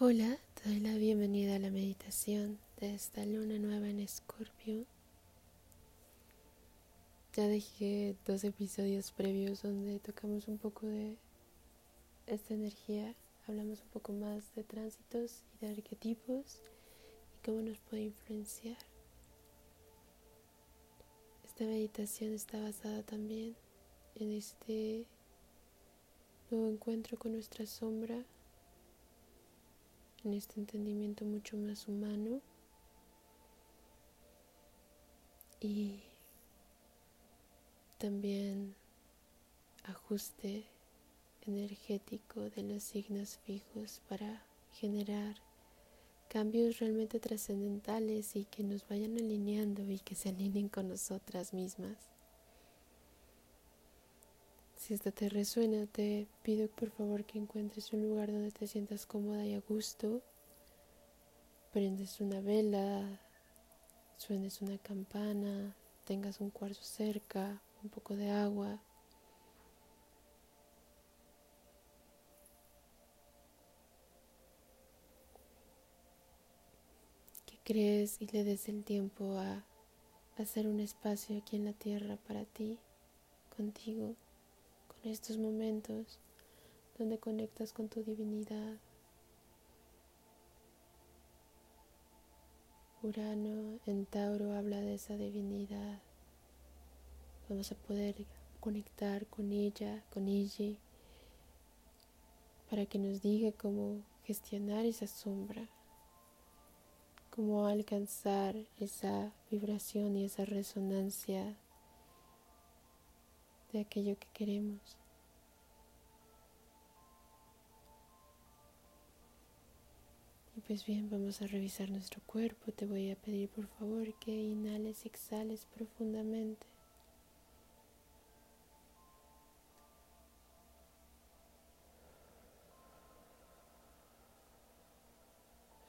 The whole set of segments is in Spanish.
Hola, te doy la bienvenida a la meditación de esta luna nueva en Escorpio. Ya dejé dos episodios previos donde tocamos un poco de esta energía, hablamos un poco más de tránsitos y de arquetipos y cómo nos puede influenciar. Esta meditación está basada también en este nuevo encuentro con nuestra sombra en este entendimiento mucho más humano y también ajuste energético de los signos fijos para generar cambios realmente trascendentales y que nos vayan alineando y que se alineen con nosotras mismas. Si esto te resuena, te pido por favor que encuentres un lugar donde te sientas cómoda y a gusto. Prendes una vela, suenes una campana, tengas un cuarzo cerca, un poco de agua. Que crees y le des el tiempo a hacer un espacio aquí en la tierra para ti, contigo estos momentos donde conectas con tu divinidad. Urano en Tauro habla de esa divinidad. Vamos a poder conectar con ella, con ella, para que nos diga cómo gestionar esa sombra, cómo alcanzar esa vibración y esa resonancia de aquello que queremos. Y pues bien, vamos a revisar nuestro cuerpo. Te voy a pedir por favor que inhales y exhales profundamente.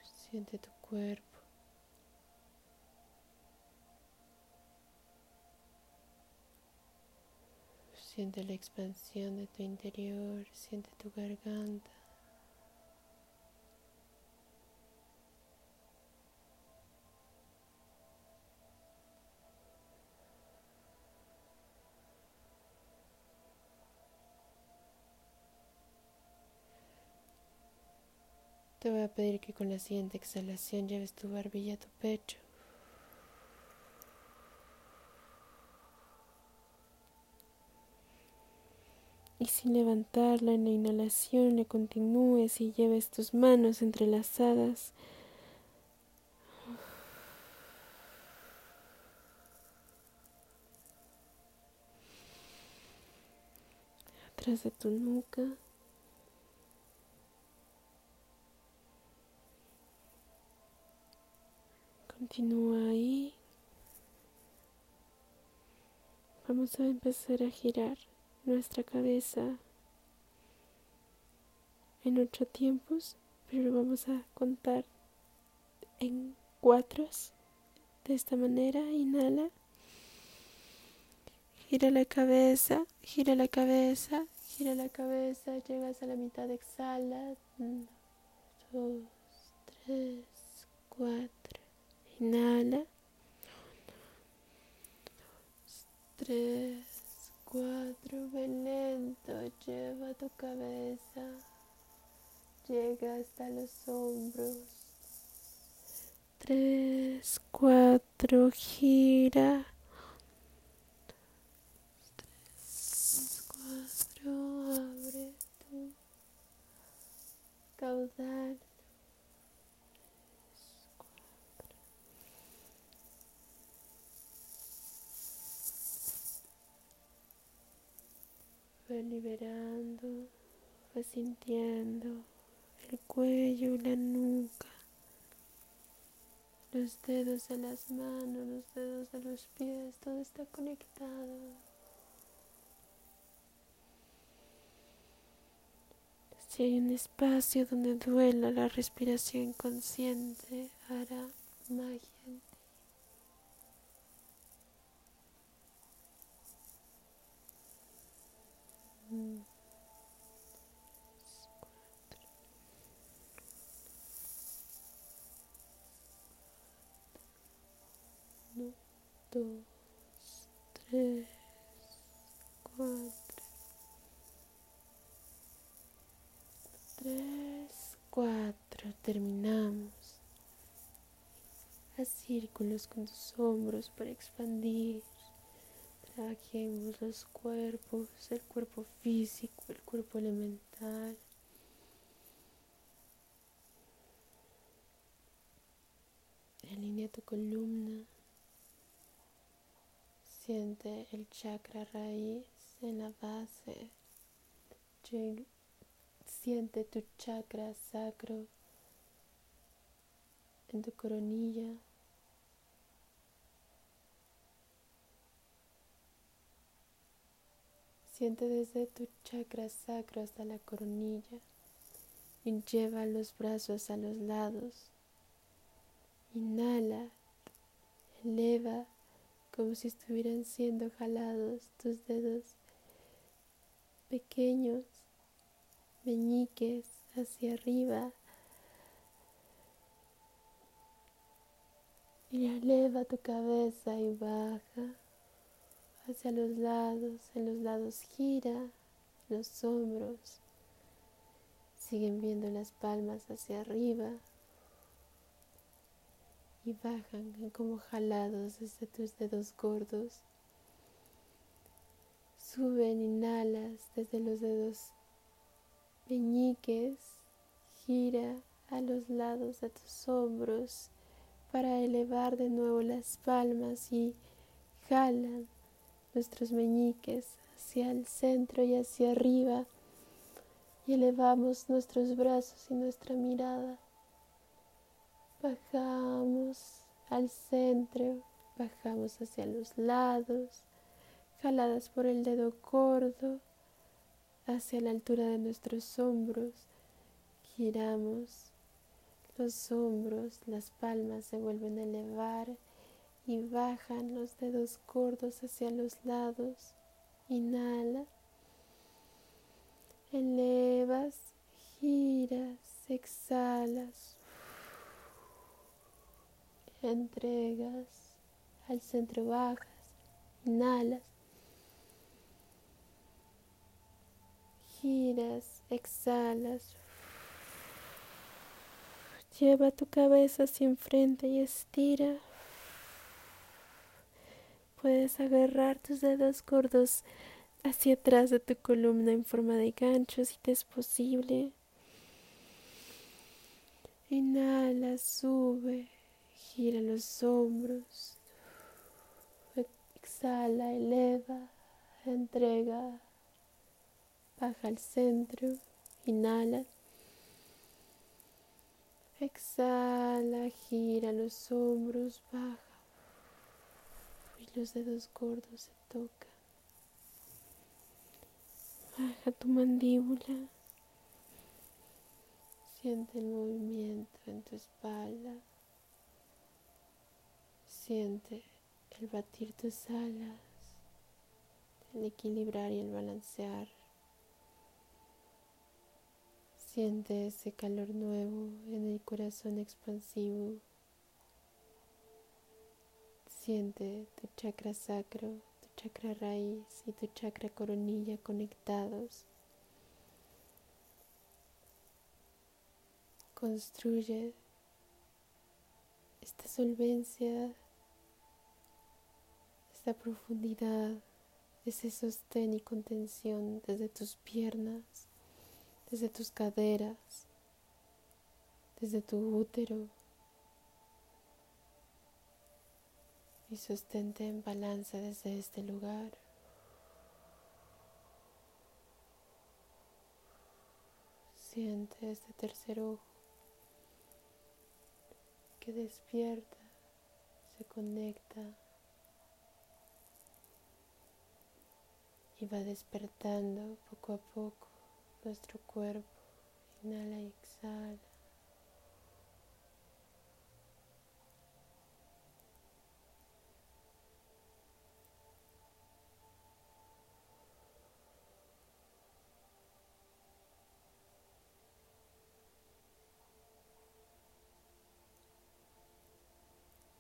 Siente tu cuerpo. Siente la expansión de tu interior, siente tu garganta. Te voy a pedir que con la siguiente exhalación lleves tu barbilla a tu pecho. Y sin levantarla en la inhalación le continúes y lleves tus manos entrelazadas. atrás de tu nuca. Continúa ahí. Vamos a empezar a girar nuestra cabeza en ocho tiempos, pero vamos a contar en cuatro. De esta manera, inhala, gira la cabeza, gira la cabeza, gira la cabeza, llegas a la mitad, exhala, uno, dos, tres, cuatro, inhala, dos, tres, cuatro, ven lento, lleva tu cabeza, llega hasta los hombros. Tres, cuatro, gira. Tres, cuatro, abre tu caudal. Liberando, sintiendo el cuello, la nuca, los dedos de las manos, los dedos de los pies, todo está conectado. Si hay un espacio donde duela la respiración consciente, hará magia dos, tres, cuatro. Tres, cuatro. Terminamos. Haz círculos con tus hombros para expandir. Trabajemos los cuerpos, el cuerpo físico, el cuerpo elemental. Alinea tu columna. Siente el chakra raíz en la base. Siente tu chakra sacro en tu coronilla. Siente desde tu chakra sacro hasta la coronilla y lleva los brazos a los lados. Inhala, eleva como si estuvieran siendo jalados tus dedos pequeños, meñiques hacia arriba. Y eleva tu cabeza y baja hacia los lados, en los lados gira los hombros. Siguen viendo las palmas hacia arriba y bajan como jalados desde tus dedos gordos. Suben, inhalas desde los dedos meñiques, gira a los lados de tus hombros para elevar de nuevo las palmas y jalan nuestros meñiques hacia el centro y hacia arriba y elevamos nuestros brazos y nuestra mirada Bajamos al centro, bajamos hacia los lados, jaladas por el dedo gordo hacia la altura de nuestros hombros. Giramos los hombros, las palmas se vuelven a elevar y bajan los dedos gordos hacia los lados. Inhala. Elevas, giras, exhalas entregas, al centro bajas, inhalas, giras, exhalas. Lleva tu cabeza hacia enfrente y estira. Puedes agarrar tus dedos gordos hacia atrás de tu columna en forma de gancho si te es posible. Inhala, sube. Gira los hombros. Exhala, eleva, entrega. Baja al centro. Inhala. Exhala, gira los hombros, baja. Y los dedos gordos se tocan. Baja tu mandíbula. Siente el movimiento en tu espalda. Siente el batir tus alas, el equilibrar y el balancear. Siente ese calor nuevo en el corazón expansivo. Siente tu chakra sacro, tu chakra raíz y tu chakra coronilla conectados. Construye esta solvencia esta profundidad, ese sostén y contención desde tus piernas, desde tus caderas, desde tu útero. Y sostente en balanza desde este lugar. Siente este tercer ojo que despierta, se conecta y va despertando poco a poco nuestro cuerpo. Inhala y exhala.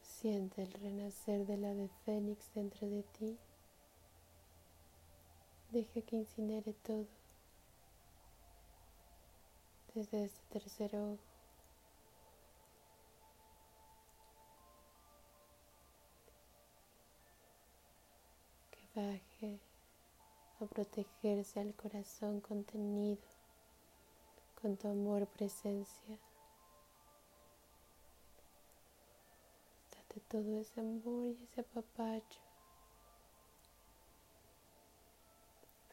Siente el renacer del ave fénix dentro de ti. Deja que incinere todo desde este tercer ojo. Que baje a protegerse al corazón contenido con tu amor presencia. Date todo ese amor y ese apapacho.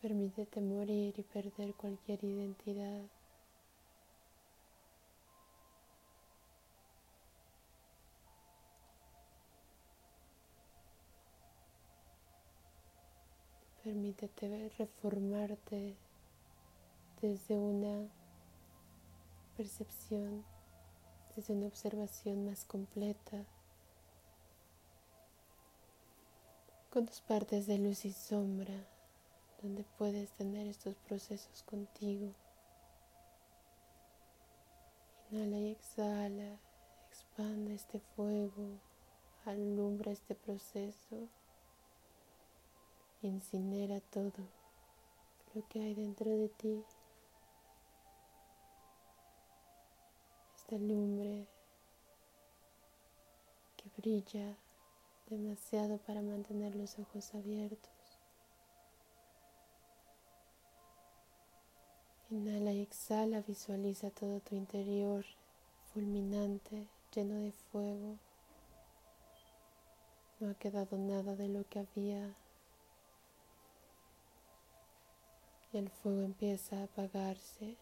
Permítete morir y perder cualquier identidad. Permítete reformarte desde una percepción, desde una observación más completa, con tus partes de luz y sombra, donde puedes tener estos procesos contigo. Inhala y exhala, expanda este fuego, alumbra este proceso incinera todo lo que hay dentro de ti. Esta lumbre que brilla demasiado para mantener los ojos abiertos. Inhala y exhala, visualiza todo tu interior fulminante, lleno de fuego. No ha quedado nada de lo que había el fuego empieza a apagarse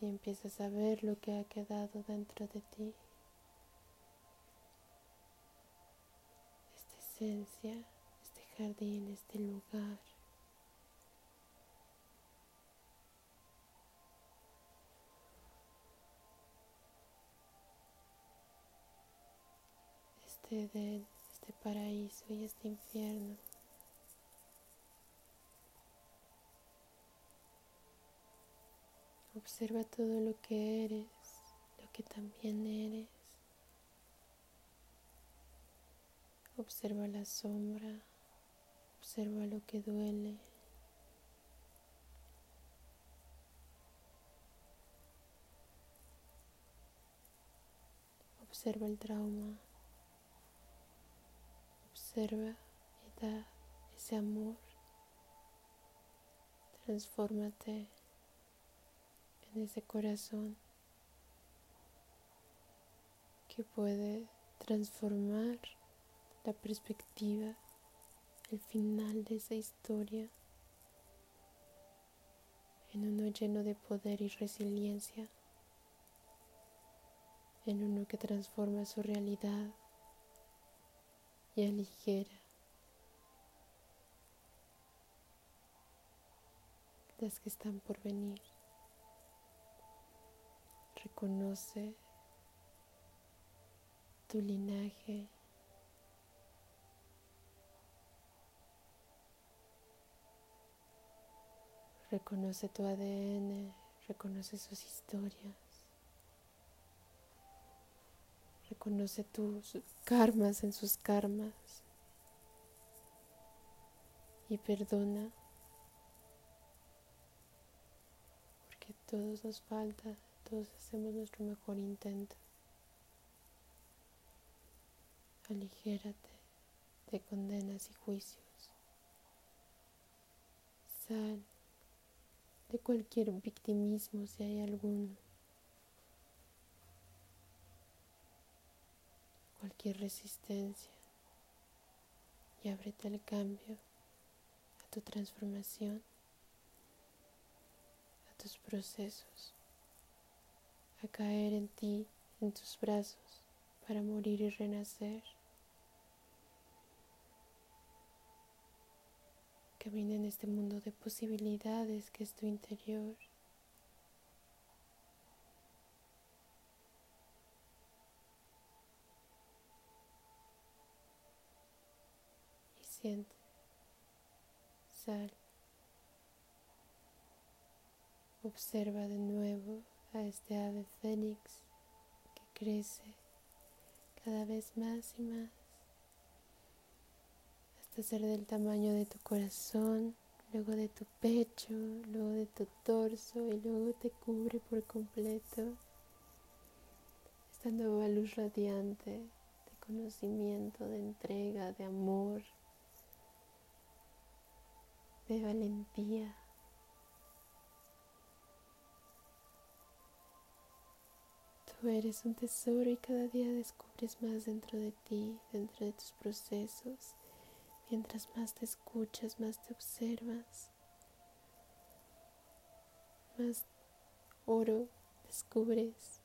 y empiezas a ver lo que ha quedado dentro de ti. Esta esencia, este jardín, este lugar. Este este paraíso y este infierno. Observa todo lo que eres, lo que también eres. Observa la sombra, observa lo que duele. Observa el trauma. Observa y da ese amor. Transfórmate en ese corazón que puede transformar la perspectiva, el final de esa historia en uno lleno de poder y resiliencia, en uno que transforma su realidad y aligera las que están por venir. Reconoce tu linaje. Reconoce tu ADN, reconoce sus historias. Reconoce tus karmas en sus karmas. Y perdona. Porque todos nos falta todos hacemos nuestro mejor intento. Aligérate de condenas y juicios. Sal de cualquier victimismo si hay alguno. Cualquier resistencia. Y ábrete al cambio, a tu transformación, a tus procesos a caer en ti, en tus brazos, para morir y renacer. Camina en este mundo de posibilidades que es tu interior. Sal, observa de nuevo a este ave fénix que crece cada vez más y más hasta ser del tamaño de tu corazón, luego de tu pecho, luego de tu torso y luego te cubre por completo. Esta nueva luz radiante de conocimiento, de entrega, de amor, de valentía. Tú eres un tesoro y cada día descubres más dentro de ti, dentro de tus procesos. Mientras más te escuchas, más te observas, más oro descubres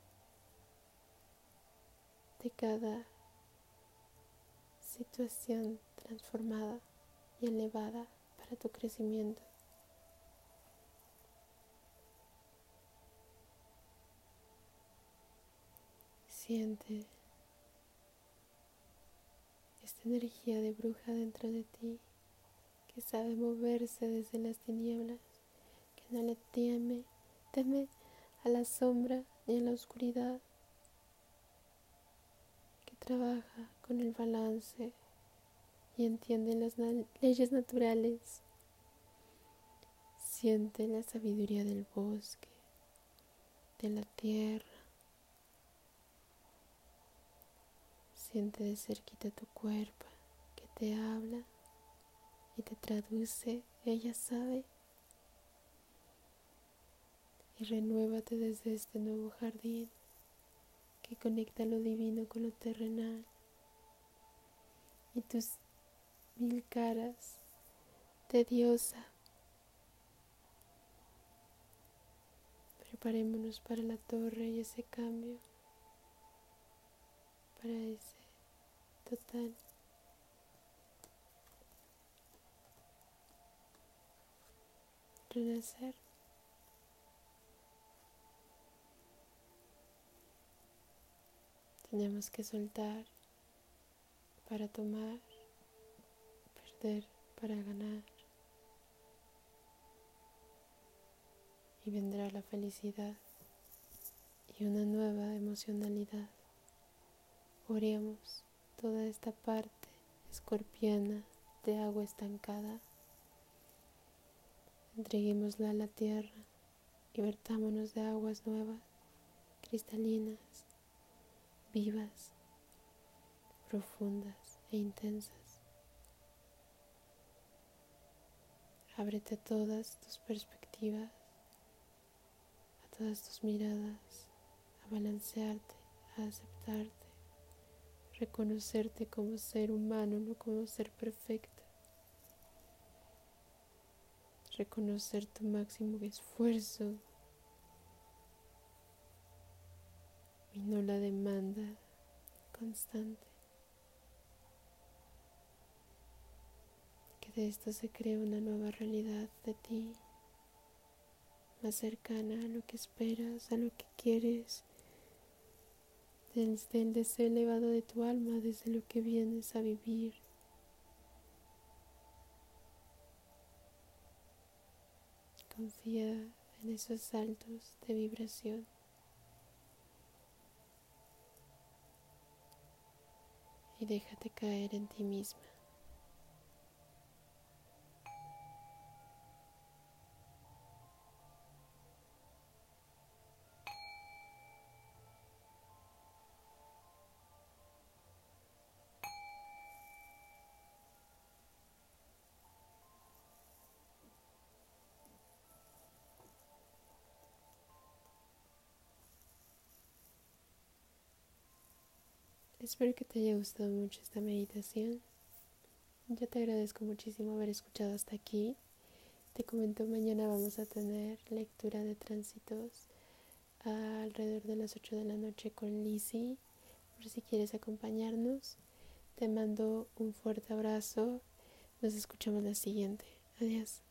de cada situación transformada y elevada para tu crecimiento. Siente esta energía de bruja dentro de ti que sabe moverse desde las tinieblas, que no le teme, teme a la sombra ni a la oscuridad, que trabaja con el balance y entiende las leyes naturales. Siente la sabiduría del bosque, de la tierra. Siente de cerquita tu cuerpo que te habla y te traduce. Ella sabe. Y renuévate desde este nuevo jardín que conecta lo divino con lo terrenal. Y tus mil caras de diosa. Preparémonos para la torre y ese cambio, para ese total. Renacer. Tenemos que soltar para tomar para ganar. Y vendrá la felicidad y una nueva emocionalidad. Oremos toda esta parte escorpiana de agua estancada. Entreguémosla a la tierra y vertámonos de aguas nuevas, cristalinas, vivas, profundas e intensas. Ábrete a todas tus perspectivas, a todas tus miradas, a balancearte, a aceptarte, reconocerte como ser humano, no como ser perfecto. Reconocer tu máximo esfuerzo y no la demanda constante. De esto se crea una nueva realidad de ti, más cercana a lo que esperas, a lo que quieres, desde el deseo elevado de tu alma, desde lo que vienes a vivir. Confía en esos saltos de vibración. Y déjate caer en ti misma. Espero que te haya gustado mucho esta meditación. Yo te agradezco muchísimo haber escuchado hasta aquí. Te comento, mañana vamos a tener lectura de tránsitos alrededor de las 8 de la noche con Lizzie. Por si quieres acompañarnos, te mando un fuerte abrazo. Nos escuchamos la siguiente. Adiós.